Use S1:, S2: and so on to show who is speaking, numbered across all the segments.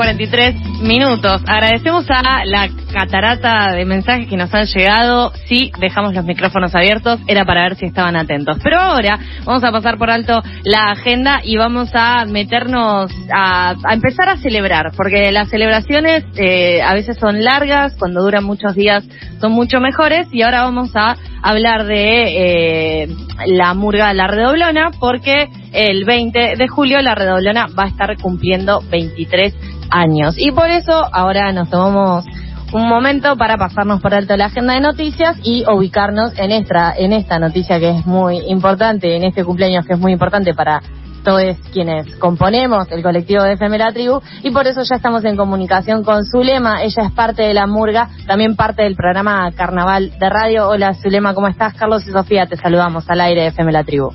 S1: 43 minutos. Agradecemos a la catarata de mensajes que nos han llegado. Sí, dejamos los micrófonos abiertos. Era para ver si estaban atentos. Pero ahora vamos a pasar por alto la agenda y vamos a meternos a, empezar a celebrar. Porque las celebraciones eh, a veces son largas, cuando duran muchos días son mucho mejores. Y ahora vamos a hablar de eh, la murga La Redoblona porque el 20 de julio la Redoblona va a estar cumpliendo 23 años. Y por eso ahora nos tomamos un momento para pasarnos por alto la agenda de noticias y ubicarnos en esta, en esta noticia que es muy importante, en este cumpleaños que es muy importante para todos quienes componemos el colectivo de FM La Tribu y por eso ya estamos en comunicación con Zulema, ella es parte de la Murga, también parte del programa Carnaval de Radio. Hola Zulema, ¿cómo estás? Carlos y Sofía, te saludamos al aire de FM La Tribu.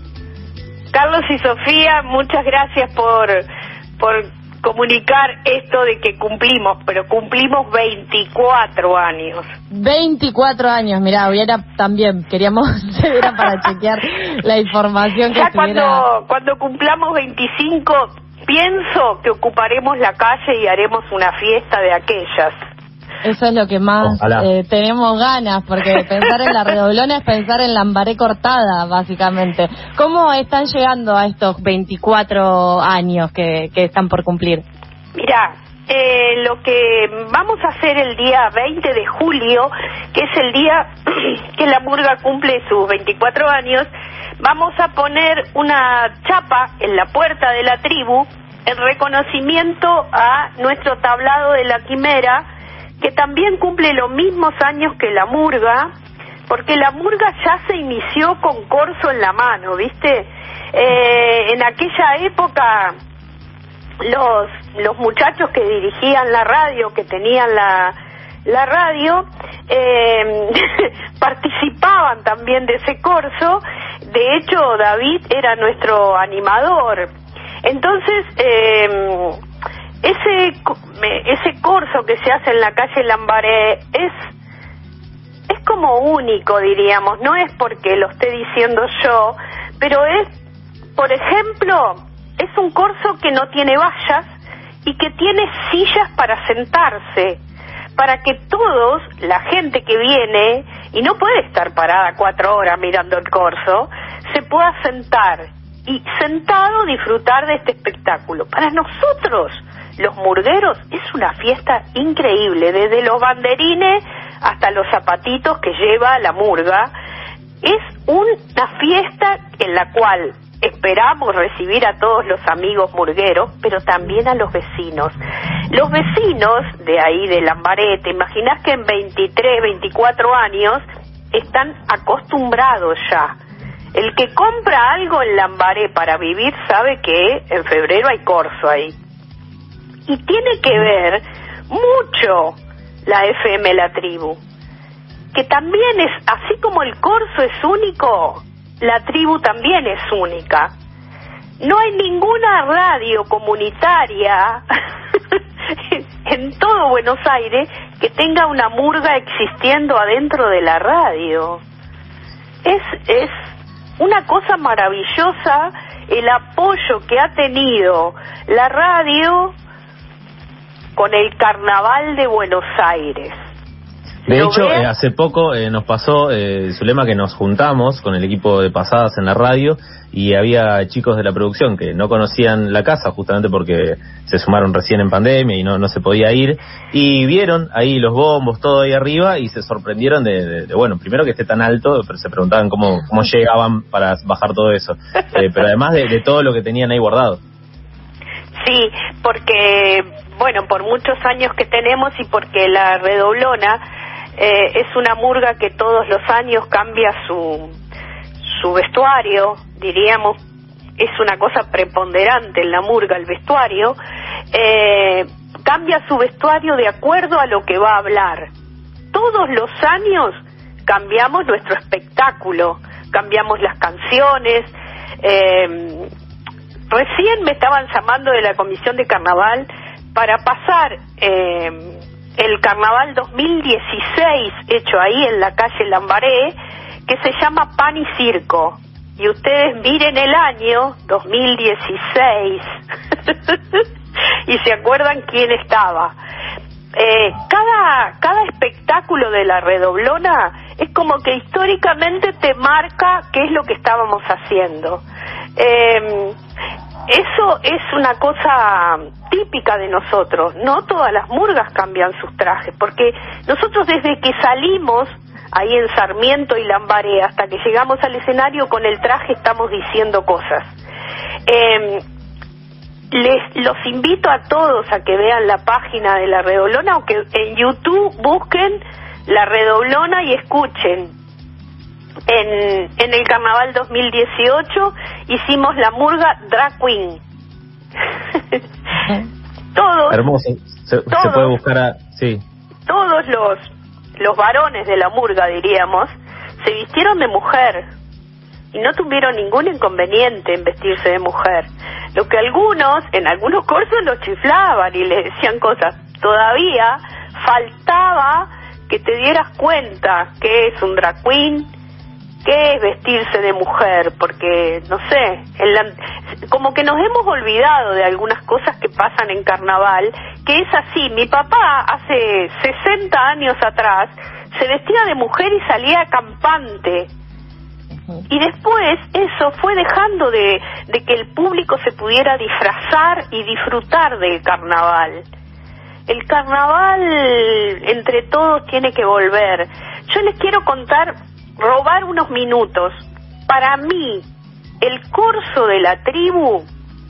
S2: Carlos y Sofía, muchas gracias por, por comunicar esto de que cumplimos, pero cumplimos 24 años.
S1: 24 años, mira, hubiera también, queríamos, era para chequear la información que
S2: ya cuando, cuando cumplamos 25, pienso que ocuparemos la calle y haremos una fiesta de aquellas.
S1: Eso es lo que más eh, tenemos ganas, porque pensar en la redoblona es pensar en la ambaré cortada, básicamente. ¿Cómo están llegando a estos 24 años que, que están por cumplir?
S2: Mira, eh, lo que vamos a hacer el día 20 de julio, que es el día que la murga cumple sus 24 años, vamos a poner una chapa en la puerta de la tribu en reconocimiento a nuestro tablado de la quimera que también cumple los mismos años que la murga, porque la murga ya se inició con corso en la mano, ¿viste? Eh, en aquella época los, los muchachos que dirigían la radio, que tenían la, la radio, eh, participaban también de ese corso. De hecho, David era nuestro animador. Entonces, eh, ese, ese curso que se hace en la calle Lambaré es, es como único, diríamos. No es porque lo esté diciendo yo, pero es, por ejemplo, es un curso que no tiene vallas y que tiene sillas para sentarse para que todos, la gente que viene, y no puede estar parada cuatro horas mirando el corso, se pueda sentar y sentado disfrutar de este espectáculo. Para nosotros, los murgueros es una fiesta increíble, desde los banderines hasta los zapatitos que lleva la murga. Es una fiesta en la cual esperamos recibir a todos los amigos murgueros, pero también a los vecinos. Los vecinos de ahí de Lambaré, te imaginas que en 23, 24 años están acostumbrados ya. El que compra algo en Lambaré para vivir sabe que en febrero hay corso ahí y tiene que ver mucho la FM La Tribu, que también es, así como el corso es único, la tribu también es única. No hay ninguna radio comunitaria en todo Buenos Aires que tenga una murga existiendo adentro de la radio. Es, es una cosa maravillosa el apoyo que ha tenido la radio con el Carnaval de Buenos Aires.
S3: De hecho, eh, hace poco eh, nos pasó, eh, Zulema, que nos juntamos con el equipo de pasadas en la radio y había chicos de la producción que no conocían la casa justamente porque se sumaron recién en pandemia y no, no se podía ir y vieron ahí los bombos, todo ahí arriba y se sorprendieron de, bueno, primero que esté tan alto, pero se preguntaban cómo, cómo llegaban para bajar todo eso, eh, pero además de, de todo lo que tenían ahí guardado.
S2: Sí, porque, bueno, por muchos años que tenemos y porque la redoblona eh, es una murga que todos los años cambia su, su vestuario, diríamos, es una cosa preponderante en la murga el vestuario, eh, cambia su vestuario de acuerdo a lo que va a hablar. Todos los años cambiamos nuestro espectáculo, cambiamos las canciones, eh, Recién me estaban llamando de la Comisión de Carnaval para pasar eh, el Carnaval 2016 hecho ahí en la calle Lambaré, que se llama Pan y Circo. Y ustedes miren el año 2016. y se acuerdan quién estaba. Eh, cada, cada espectáculo de la redoblona es como que históricamente te marca qué es lo que estábamos haciendo. Eh, eso es una cosa típica de nosotros. No todas las murgas cambian sus trajes, porque nosotros desde que salimos ahí en Sarmiento y Lambaré hasta que llegamos al escenario con el traje estamos diciendo cosas. Eh, les los invito a todos a que vean la página de la Redolona o que en YouTube busquen la Redoblona y escuchen. En, en el Carnaval 2018 hicimos la murga Drag Queen. todos.
S3: Hermoso. Se, puede buscar a. Sí.
S2: Todos los, los varones de la murga, diríamos, se vistieron de mujer y no tuvieron ningún inconveniente en vestirse de mujer. Lo que algunos, en algunos cursos, lo chiflaban y les decían cosas. Todavía faltaba que te dieras cuenta que es un drag queen, que es vestirse de mujer, porque, no sé, como que nos hemos olvidado de algunas cosas que pasan en carnaval, que es así. Mi papá hace 60 años atrás se vestía de mujer y salía campante y después eso fue dejando de, que el público se pudiera disfrazar y disfrutar del carnaval. El carnaval entre todos tiene que volver. Yo les quiero contar, robar unos minutos. Para mí, el curso de la tribu,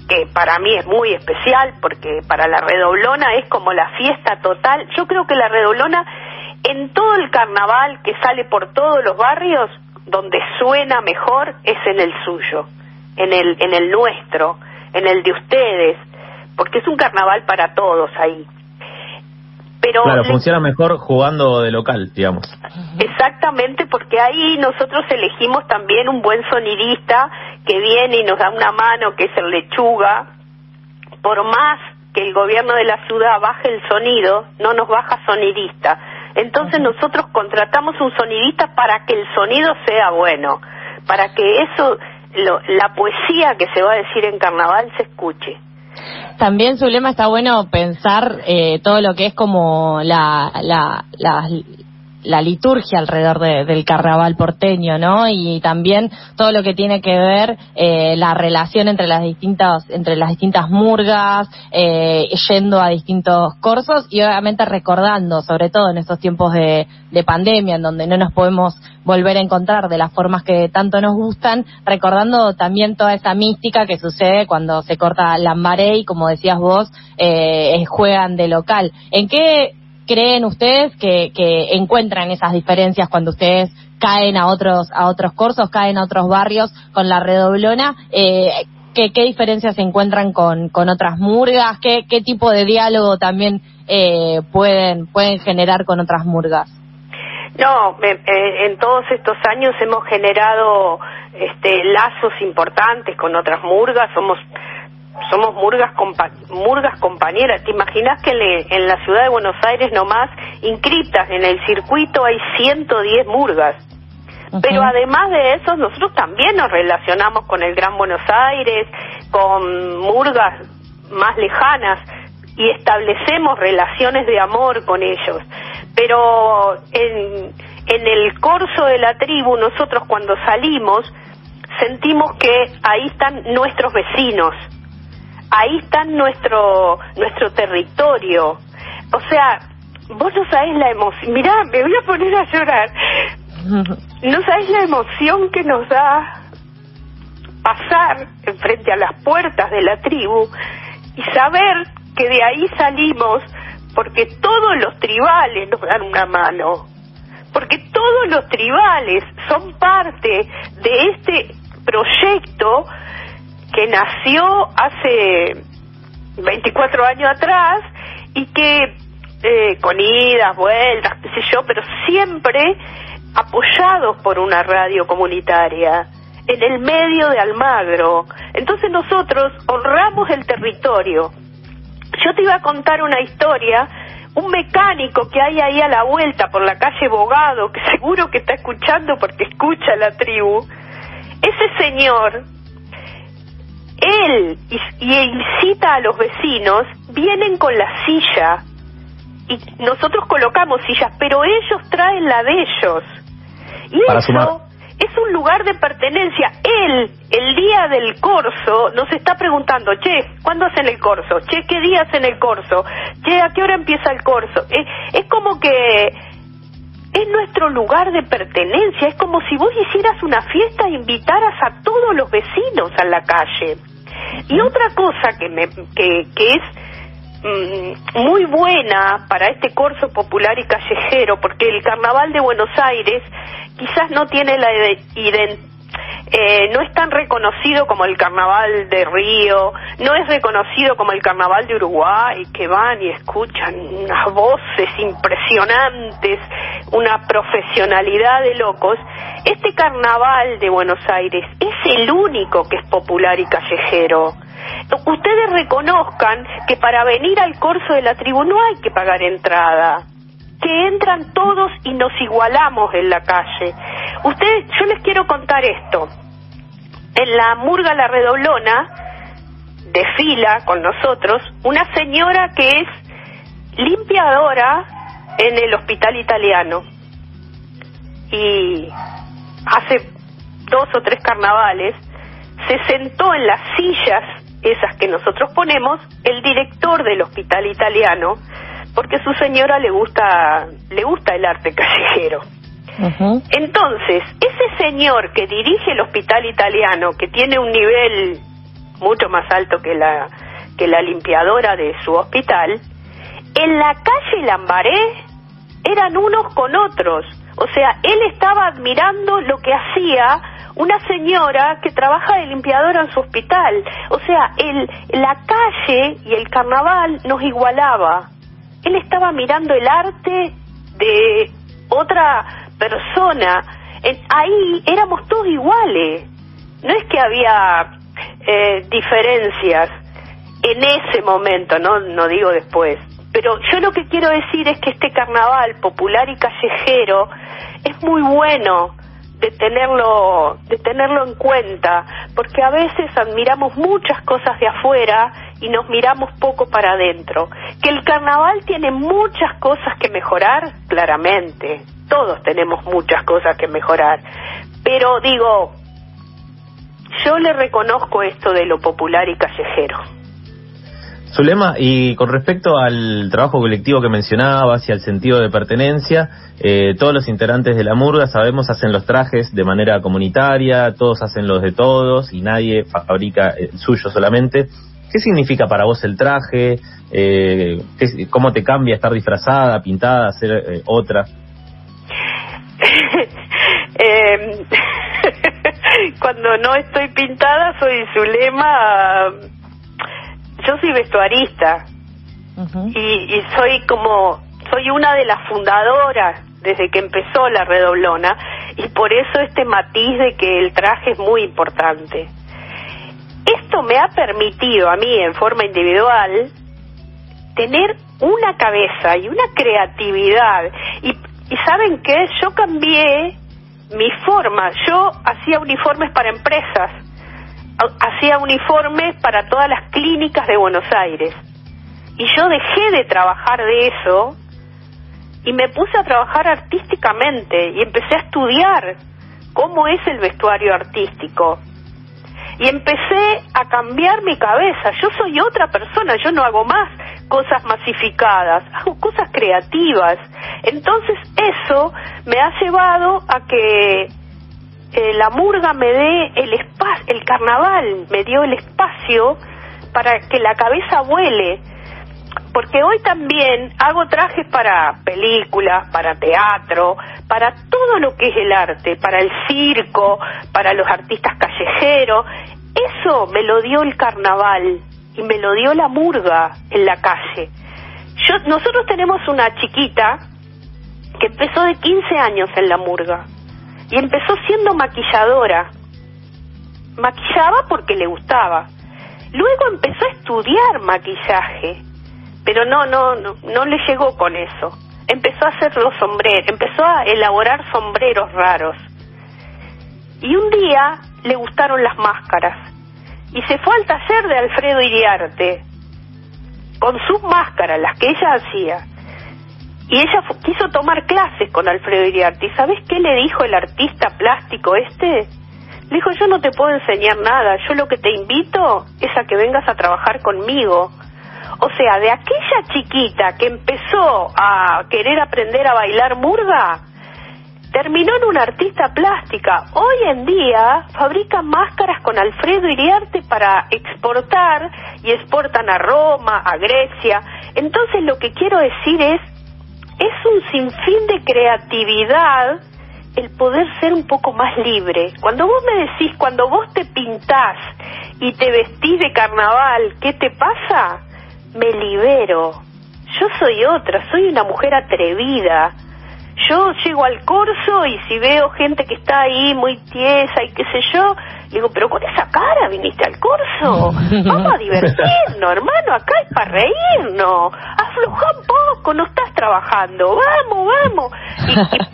S2: que para mí es muy especial porque para la redoblona es como la fiesta total, yo creo que la redoblona en todo el carnaval que sale por todos los barrios donde suena mejor es en el suyo, en el, en el nuestro, en el de ustedes, porque es un carnaval para todos ahí.
S3: Pero claro, funciona mejor jugando de local, digamos.
S2: Exactamente, porque ahí nosotros elegimos también un buen sonidista que viene y nos da una mano, que es el lechuga. Por más que el gobierno de la ciudad baje el sonido, no nos baja sonidista entonces nosotros contratamos un sonidista para que el sonido sea bueno, para que eso, la poesía que se va a decir en carnaval se escuche.
S1: También su lema está bueno pensar eh, todo lo que es como la, la, la, la liturgia alrededor del carnaval porteño, ¿no? Y también todo lo que tiene que ver eh, la relación entre las distintas entre las distintas murgas, eh, yendo a distintos cursos y obviamente recordando, sobre todo en estos tiempos de, de pandemia, en donde no nos podemos volver a encontrar de las formas que tanto nos gustan, recordando también toda esa mística que sucede cuando se corta Lambaré y, como decías vos, eh, juegan de local. ¿En qué creen ustedes que, encuentran esas diferencias cuando ustedes caen a otros a otros cursos, caen a otros barrios con la redoblona? Eh, ¿qué, ¿Qué diferencias se encuentran con, otras murgas? ¿Qué, qué tipo de diálogo también eh, pueden, pueden generar con otras murgas?
S2: No, en todos estos años hemos generado este, lazos importantes con otras murgas, somos somos murgas, murgas compañeras. ¿Te imaginas que en la ciudad de Buenos Aires nomás, inscritas en el circuito, hay 110 murgas? Pero además de eso, nosotros también nos relacionamos con el Gran Buenos Aires, con murgas más lejanas y establecemos relaciones de amor con ellos. Pero en, en el corso de la tribu, nosotros cuando salimos, sentimos que ahí están nuestros vecinos, ahí está nuestro, nuestro territorio. O sea, vos no sabés la emoción. Mirá, me voy a poner a llorar. No sabés la emoción que nos da pasar frente a las puertas de la tribu y saber que de ahí salimos porque todos los tribales nos dan una mano, porque todos los tribales son parte de este proyecto que nació hace 24 años atrás y que eh, con idas, vueltas, qué sé yo, pero siempre apoyados por una radio comunitaria en el medio de Almagro. Entonces nosotros honramos el territorio. Yo te iba a contar una historia, un mecánico que hay ahí a la vuelta por la calle Bogado, que seguro que está escuchando porque escucha la tribu. Ese señor él y, incita a los vecinos, vienen con la silla y nosotros colocamos sillas, pero ellos traen la de ellos. Y eso es un lugar de pertenencia. Él, el día del corso, nos está preguntando, che, ¿cuándo hacen el corso? Che, ¿qué día hacen el corso? Che, ¿a qué hora empieza el corso? Eh, es como que es nuestro lugar de pertenencia, es como si vos hicieras una fiesta e invitaras a todos los vecinos a la calle. Y otra cosa que, me, que, que es mm, muy buena para este corso popular y callejero, porque el Carnaval de Buenos Aires quizás no tiene la identidad eh, no es tan reconocido como el carnaval de Río, no es reconocido como el carnaval de Uruguay, que van y escuchan unas voces impresionantes, una profesionalidad de locos. Este carnaval de Buenos Aires es el único que es popular y callejero. Ustedes reconozcan que para venir al corso de la tribu no hay que pagar entrada que entran todos y nos igualamos en la calle. Ustedes, yo les quiero contar esto. En la Murga La Redoblona desfila con nosotros una señora que es limpiadora en el hospital italiano. Y hace dos o tres carnavales se sentó en las sillas esas que nosotros ponemos el director del hospital italiano porque su señora le gusta le gusta el arte callejero. Entonces, ese señor que dirige el hospital italiano, que tiene un nivel mucho más alto que la que la limpiadora de su hospital, en la calle Lambaré eran unos con otros. O sea, él estaba admirando lo que hacía una señora que trabaja de limpiadora en su hospital. O sea, el, la calle y el carnaval nos igualaba él estaba mirando el arte de otra persona. ahí éramos todos iguales. No es que había eh, diferencias en ese momento, no, no digo después. Pero yo lo que quiero decir es que este carnaval popular y callejero es muy bueno de tenerlo, de tenerlo en cuenta, porque a veces admiramos muchas cosas de afuera y nos miramos poco para adentro. Que el carnaval tiene muchas cosas que mejorar, claramente, todos tenemos muchas cosas que mejorar, pero digo, yo le reconozco esto de lo popular y callejero.
S3: Zulema, y con respecto al trabajo colectivo que mencionabas y al sentido de pertenencia, eh, todos los integrantes de la murga, sabemos, hacen los trajes de manera comunitaria, todos hacen los de todos y nadie fabrica el suyo solamente. ¿Qué significa para vos el traje? Eh, ¿Cómo te cambia estar disfrazada, pintada, ser eh, otra?
S2: Em, cuando no estoy pintada soy Zulema yo soy vestuarista y, soy como, soy una de las fundadoras desde que empezó la redoblona y por eso este matiz de que el traje es muy importante. Esto me ha permitido a mí en forma individual tener una cabeza y una creatividad. Y, y saben qué, yo cambié mi forma, yo hacía uniformes para empresas hacía uniformes para todas las clínicas de Buenos Aires. Y yo dejé de trabajar de eso y me puse a trabajar artísticamente y empecé a estudiar cómo es el vestuario artístico. Y empecé a cambiar mi cabeza. Yo soy otra persona, yo no hago más cosas masificadas, hago cosas creativas. Entonces eso me ha llevado a que eh, la murga me dé el espacio, el carnaval me dio el espacio para que la cabeza vuele. Porque hoy también hago trajes para películas, para teatro, para todo lo que es el arte, para el circo, para los artistas callejeros. Eso me lo dio el carnaval y me lo dio la murga en la calle. Yo, nosotros tenemos una chiquita que empezó de 15 años en la murga y empezó siendo maquilladora. Maquillaba porque le gustaba. Luego empezó a estudiar maquillaje, pero no, no, no, no le llegó con eso. Empezó a hacer los sombreros, empezó a elaborar sombreros raros. Y un día le gustaron las máscaras. y se fue al taller de Alfredo Iriarte con sus máscaras, las que ella hacía. Y ella quiso tomar clases con Alfredo Iriarte. ¿Y sabes qué le dijo el artista plástico este? Le dijo, yo no te puedo enseñar nada, yo lo que te invito es a que vengas a trabajar conmigo. O sea, de aquella chiquita que empezó a querer aprender a bailar murga, terminó en una artista plástica. Hoy en día fabrica máscaras con Alfredo Iriarte para exportar y exportan a Roma, a Grecia. Entonces lo que quiero decir es, es un sinfín de creatividad el poder ser un poco más libre. Cuando vos me decís, cuando vos te pintás y te vestís de carnaval, ¿qué te pasa? Me libero. Yo soy otra, soy una mujer atrevida. Yo llego al corso y si veo gente que está ahí muy tiesa y qué sé yo, digo, pero con esa cara viniste al corso. Vamos a divertirnos, hermano, acá hay para reírnos. Afloja un poco, no estás trabajando. Vamos, vamos.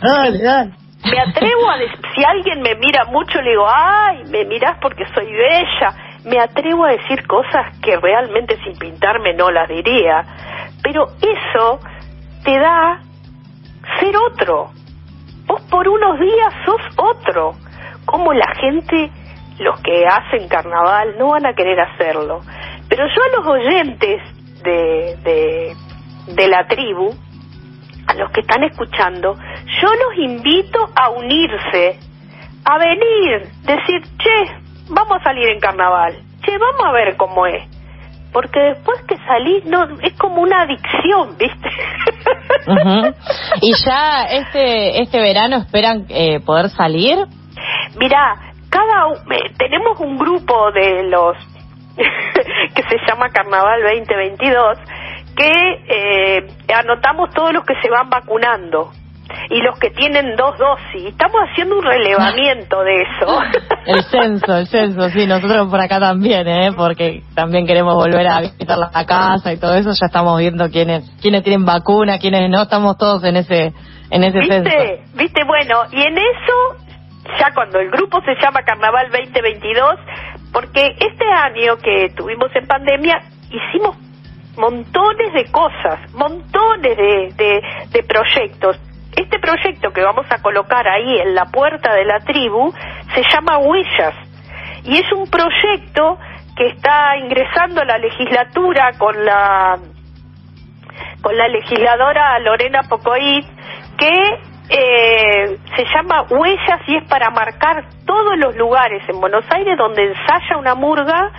S2: dale, dale me atrevo a si alguien me mira mucho le digo ay me mirás porque soy bella me atrevo a decir cosas que realmente sin pintarme no las diría pero eso te da ser otro. Vos por unos días sos otro. Como la gente los que hacen carnaval no van a querer hacerlo. Pero yo a los oyentes de, de, la tribu a los que están escuchando, yo los invito a unirse, a venir, decir, che, vamos a salir en carnaval, che, vamos a ver cómo es. Porque después que salís, no, es como una adicción, ¿viste?
S1: ¿Y ya este, este verano esperan eh, poder salir?
S2: Mira, cada tenemos un grupo de los que se llama Carnaval 2022 que eh, anotamos todos los que se van vacunando y los que tienen dos dosis. Estamos haciendo un relevamiento de eso.
S1: El censo, el censo, sí, nosotros por acá también, ¿eh? porque también queremos volver a visitar la casa y todo eso, ya estamos viendo quiénes quiénes tienen vacuna, quiénes no, estamos todos en ese en ese
S2: ¿Viste?
S1: censo.
S2: ¿Viste? Bueno, y en eso, ya cuando el grupo se llama Carnaval 2022, porque este año que tuvimos en pandemia, hicimos montones de cosas, montones de, de, proyectos. Este proyecto que vamos a colocar ahí en la puerta de la tribu se llama Huellas. Y es un proyecto que está ingresando la legislatura con la con la legisladora Lorena Pocoit que eh, se llama Huellas y es para marcar todos los lugares en Buenos Aires donde ensaya una murga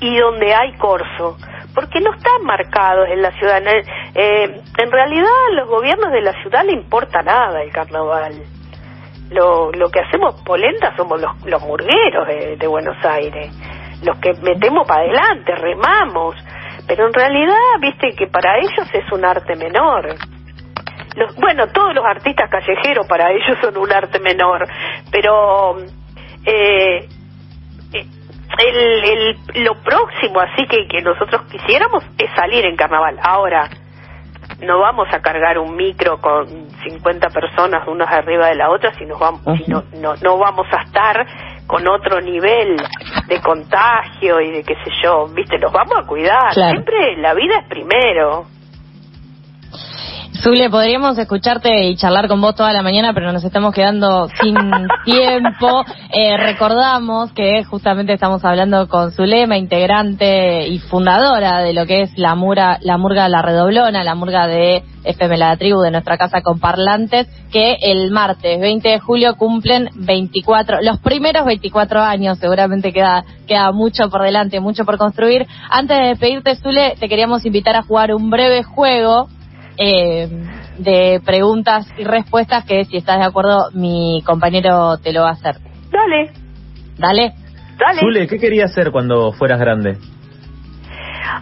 S2: y donde hay corso porque no están marcados en la ciudad. Eh, en realidad, a los gobiernos de la ciudad le importa nada el carnaval. Lo, lo que hacemos polenta somos los, los murgueros de, Buenos Aires, los que metemos para adelante, remamos. Pero en realidad, viste que para ellos es un arte menor. Los, bueno, todos los artistas callejeros para ellos son un arte menor, pero eh, el, lo próximo así que, que nosotros quisiéramos es salir en carnaval. Ahora, no vamos a cargar un micro con 50 personas unas arriba de la otra si nos vamos no, no, vamos a estar con otro nivel de contagio y de qué sé yo, viste, nos vamos a cuidar. Siempre la vida es primero.
S1: Zule, podríamos escucharte y charlar con vos toda la mañana, pero nos estamos quedando sin tiempo. Eh, recordamos que justamente estamos hablando con Zulema, integrante y fundadora de lo que es la, mura, la murga La Redoblona, la murga de FM La Tribu, de nuestra casa con parlantes, que el martes 20 de julio cumplen 24, los primeros 24 años, seguramente queda, queda mucho por delante, mucho por construir. Antes de despedirte, Zule, te queríamos invitar a jugar un breve juego eh, de preguntas y respuestas que si estás de acuerdo mi compañero te lo va a hacer.
S2: Dale.
S1: Dale.
S2: Dale.
S3: Zule, ¿qué querías hacer cuando fueras grande?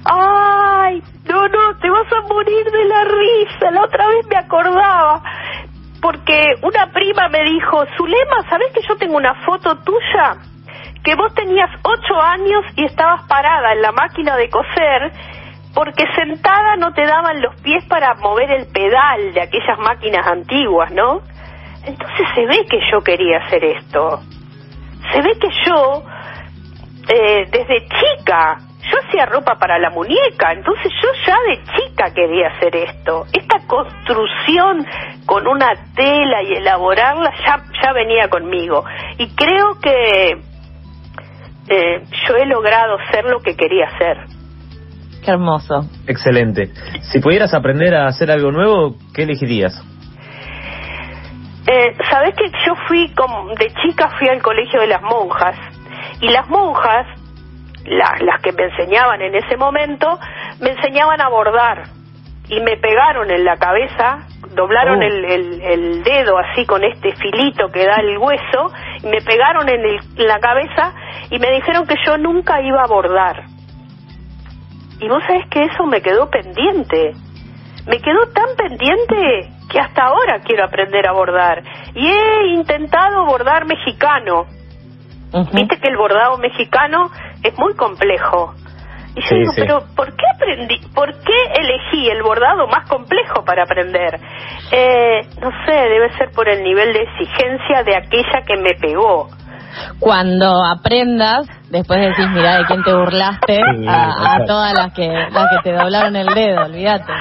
S2: Ay, no, no, te vas a morir de la risa. La otra vez me acordaba. Porque una prima me dijo, Zulema, ¿sabes que yo tengo una foto tuya? Que vos tenías ocho años y estabas parada en la máquina de coser porque sentada no te daban los pies para mover el pedal de aquellas máquinas antiguas, ¿no? Entonces se ve que yo quería hacer esto. Se ve que yo eh, desde chica. Yo hacía ropa para la muñeca, entonces yo ya de chica quería hacer esto. Esta construcción con una tela y elaborarla ya, ya venía conmigo. Y creo que eh, yo he logrado ser lo que quería ser.
S1: Qué hermoso.
S3: Excelente. Si pudieras aprender a hacer algo nuevo, ¿qué elegirías?
S2: Eh, Sabes que yo fui, como, de chica fui al colegio de las monjas y las monjas, las que me enseñaban en ese momento, me enseñaban a bordar y me pegaron en la cabeza, doblaron oh. el, el, dedo así con este filito que da el hueso y me pegaron en, en la cabeza y me dijeron que yo nunca iba a bordar. Y vos sabés que eso me quedó pendiente. Me quedó tan pendiente que hasta ahora quiero aprender a bordar. Y he intentado bordar mexicano. Viste que el bordado mexicano es muy complejo. Y yo digo, pero ¿por qué aprendí? ¿Por qué elegí el bordado más complejo para aprender? Eh, no sé, debe ser por el nivel de exigencia de aquella que me pegó.
S1: Cuando aprendas, después decís, mira, de quién te burlaste a, todas las que, las que te doblaron el dedo, olvídate.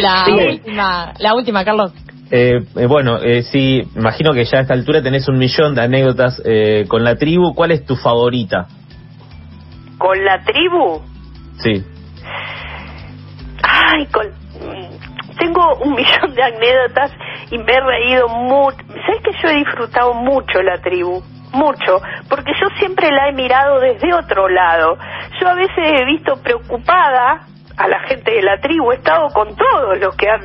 S1: La última, la última, Carlos.
S3: Eh, eh, bueno, eh, sí, imagino que ya a esta altura tenés un millón de anécdotas eh, con la tribu. ¿Cuál es tu favorita?
S2: ¿Con la tribu?
S3: Sí.
S2: Ay, con... tengo un millón de anécdotas y me he reído mucho. ¿Sabes que yo he disfrutado mucho la tribu? Mucho, porque yo siempre la he mirado desde otro lado. Yo a veces he visto preocupada a la gente de la tribu, he estado con todos los que han,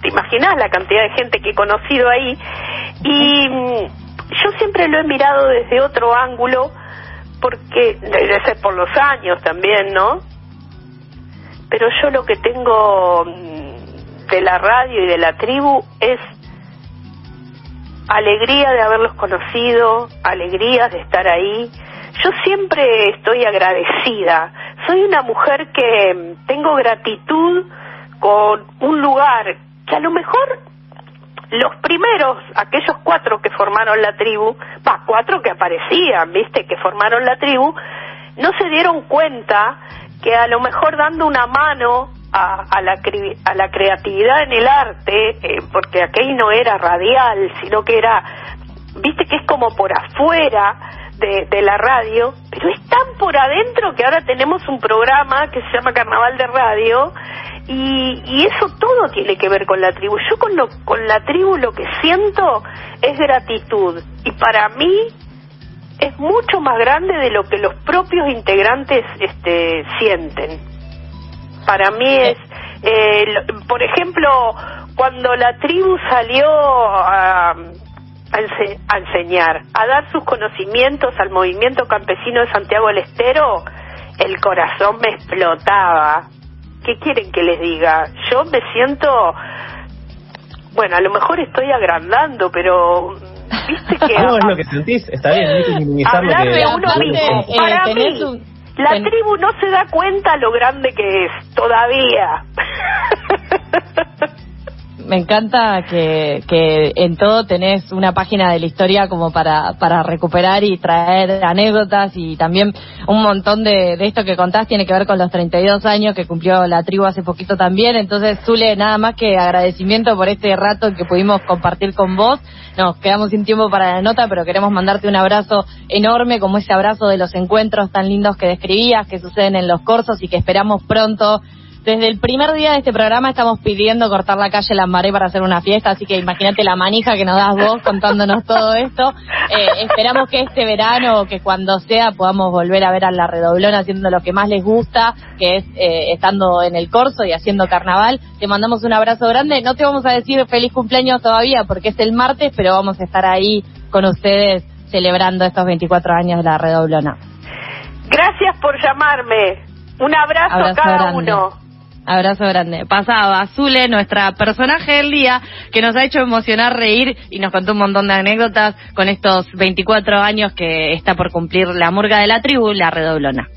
S2: te imaginas la cantidad de gente que he conocido ahí, y mm, yo siempre lo he mirado desde otro ángulo, porque debe ser por los años también, ¿no? Pero yo lo que tengo mm, de la radio y de la tribu es alegría de haberlos conocido, alegría de estar ahí. Yo siempre estoy agradecida soy una mujer que tengo gratitud con un lugar que a lo mejor los primeros, aquellos cuatro que formaron la tribu, va, cuatro que aparecían, viste, que formaron la tribu, no se dieron cuenta que a lo mejor dando una mano a, a, la, a la creatividad en el arte, eh, porque aquel no era radial, sino que era, viste que es como por afuera, de, la radio, pero es tan por adentro que ahora tenemos un programa que se llama Carnaval de Radio y, y eso todo tiene que ver con la tribu. Yo con, lo, con la tribu lo que siento es gratitud y para mí es mucho más grande de lo que los propios integrantes este, sienten. Para mí es, eh, por ejemplo, cuando la tribu salió a a, enseñar, a dar sus conocimientos al movimiento campesino de Santiago del Estero, el corazón me explotaba. ¿Qué quieren que les diga? Yo me siento, bueno, a lo mejor estoy agrandando, pero viste que...
S3: no, es lo que sentís, está bien, no hay que minimizar
S2: lo que... de uno mismo. Para mí, la tribu no se da cuenta lo grande que es, todavía.
S1: me encanta que, que en todo tenés una página de la historia como para, para recuperar y traer anécdotas y también un montón de, de esto que contás tiene que ver con los 32 años que cumplió la tribu hace poquito también. Entonces, Zule, nada más que agradecimiento por este rato que pudimos compartir con vos. Nos quedamos sin tiempo para la nota, pero queremos mandarte un abrazo enorme, como ese abrazo de los encuentros tan lindos que describías, que suceden en los cursos y que esperamos pronto desde el primer día de este programa estamos pidiendo cortar la calle Lambaré para hacer una fiesta, así que imagínate la manija que nos das vos contándonos todo esto. Eh, esperamos que este verano, que cuando sea, podamos volver a ver a la redoblona haciendo lo que más les gusta, que es eh, estando en el corso y haciendo carnaval. Te mandamos un abrazo grande. No te vamos a decir feliz cumpleaños todavía porque es el martes, pero vamos a estar ahí con ustedes celebrando estos 24 años de la redoblona.
S2: Gracias por llamarme. Un abrazo, a cada uno.
S1: Abrazo grande. Pasaba Azule, nuestra personaje del día, que nos ha hecho emocionar, reír y nos contó un montón de anécdotas con estos 24 años que está por cumplir la murga de la tribu, la redoblona.